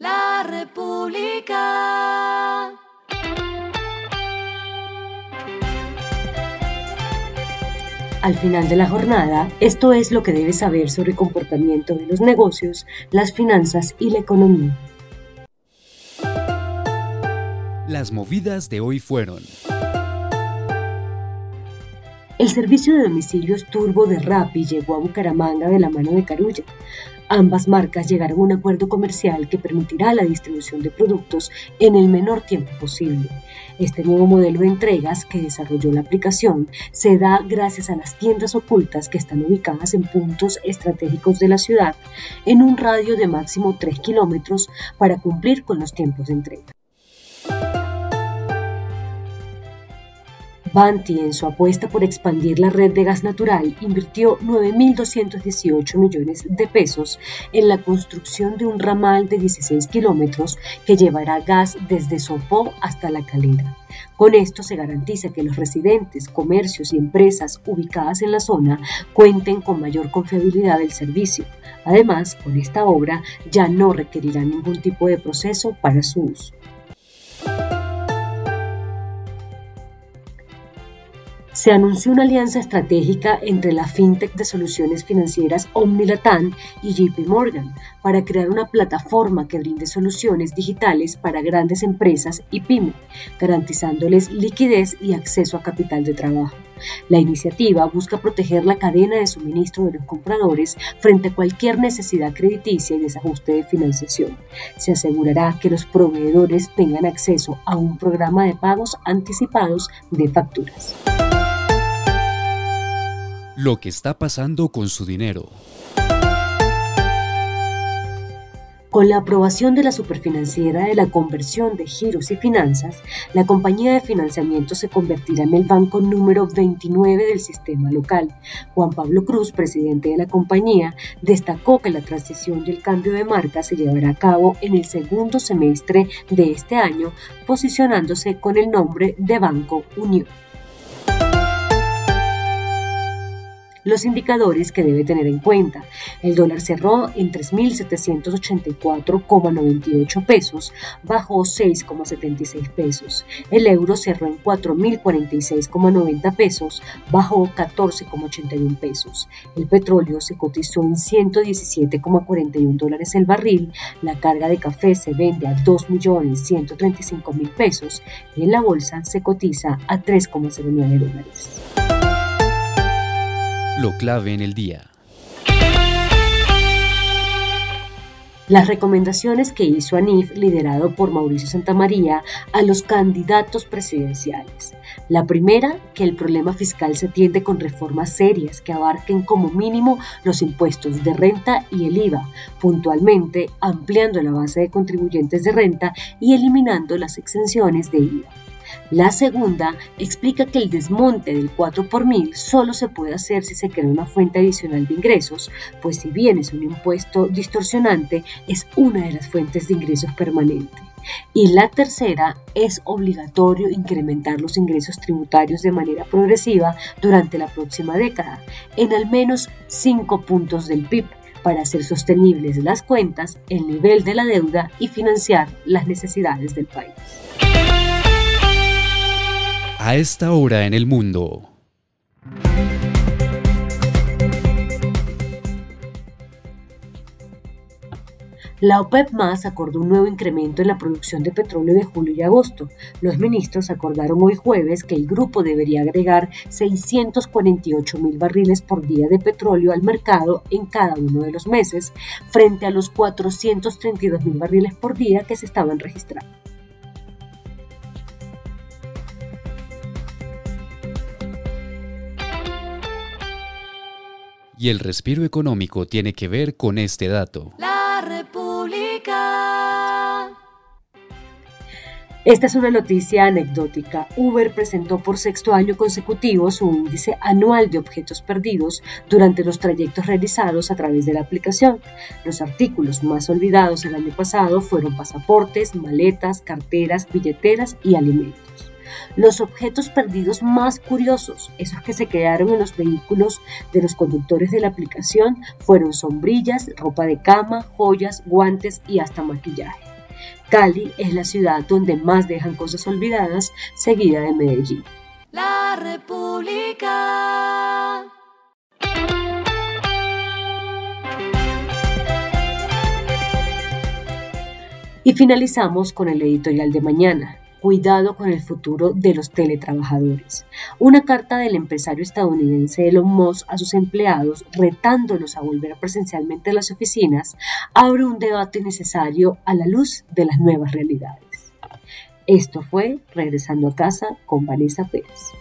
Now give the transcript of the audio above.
La República. Al final de la jornada, esto es lo que debes saber sobre el comportamiento de los negocios, las finanzas y la economía. Las movidas de hoy fueron. El servicio de domicilios turbo de Rappi llegó a Bucaramanga de la mano de Carulla. Ambas marcas llegaron a un acuerdo comercial que permitirá la distribución de productos en el menor tiempo posible. Este nuevo modelo de entregas que desarrolló la aplicación se da gracias a las tiendas ocultas que están ubicadas en puntos estratégicos de la ciudad en un radio de máximo 3 kilómetros para cumplir con los tiempos de entrega. Banti, en su apuesta por expandir la red de gas natural, invirtió 9.218 millones de pesos en la construcción de un ramal de 16 kilómetros que llevará gas desde Sopó hasta La Calera. Con esto se garantiza que los residentes, comercios y empresas ubicadas en la zona cuenten con mayor confiabilidad del servicio. Además, con esta obra ya no requerirá ningún tipo de proceso para su uso. Se anunció una alianza estratégica entre la fintech de soluciones financieras Omnilatam y JP Morgan para crear una plataforma que brinde soluciones digitales para grandes empresas y pyme, garantizándoles liquidez y acceso a capital de trabajo. La iniciativa busca proteger la cadena de suministro de los compradores frente a cualquier necesidad crediticia y desajuste de financiación. Se asegurará que los proveedores tengan acceso a un programa de pagos anticipados de facturas lo que está pasando con su dinero. Con la aprobación de la superfinanciera de la conversión de giros y finanzas, la compañía de financiamiento se convertirá en el banco número 29 del sistema local. Juan Pablo Cruz, presidente de la compañía, destacó que la transición y el cambio de marca se llevará a cabo en el segundo semestre de este año, posicionándose con el nombre de Banco Unión. Los indicadores que debe tener en cuenta. El dólar cerró en 3.784,98 pesos, bajó 6,76 pesos. El euro cerró en 4.046,90 pesos, bajó 14,81 pesos. El petróleo se cotizó en 117,41 dólares el barril. La carga de café se vende a 2.135.000 pesos y en la bolsa se cotiza a 3,09 dólares lo clave en el día. Las recomendaciones que hizo ANIF, liderado por Mauricio Santamaría, a los candidatos presidenciales. La primera, que el problema fiscal se atiende con reformas serias que abarquen como mínimo los impuestos de renta y el IVA, puntualmente ampliando la base de contribuyentes de renta y eliminando las exenciones de IVA. La segunda explica que el desmonte del 4 por mil solo se puede hacer si se crea una fuente adicional de ingresos, pues si bien es un impuesto distorsionante, es una de las fuentes de ingresos permanente. Y la tercera es obligatorio incrementar los ingresos tributarios de manera progresiva durante la próxima década, en al menos 5 puntos del PIB, para hacer sostenibles las cuentas, el nivel de la deuda y financiar las necesidades del país a esta hora en el mundo. La OPEP más acordó un nuevo incremento en la producción de petróleo de julio y agosto. Los ministros acordaron hoy jueves que el grupo debería agregar 648 mil barriles por día de petróleo al mercado en cada uno de los meses, frente a los 432 mil barriles por día que se estaban registrando. Y el respiro económico tiene que ver con este dato. La República. Esta es una noticia anecdótica. Uber presentó por sexto año consecutivo su índice anual de objetos perdidos durante los trayectos realizados a través de la aplicación. Los artículos más olvidados el año pasado fueron pasaportes, maletas, carteras, billeteras y alimentos los objetos perdidos más curiosos, esos que se quedaron en los vehículos de los conductores de la aplicación, fueron sombrillas, ropa de cama, joyas, guantes y hasta maquillaje. Cali es la ciudad donde más dejan cosas olvidadas, seguida de Medellín. La República. Y finalizamos con el editorial de mañana, Cuidado con el futuro de los teletrabajadores. Una carta del empresario estadounidense Elon Musk a sus empleados retándolos a volver presencialmente a las oficinas abre un debate necesario a la luz de las nuevas realidades. Esto fue Regresando a casa con Vanessa Pérez.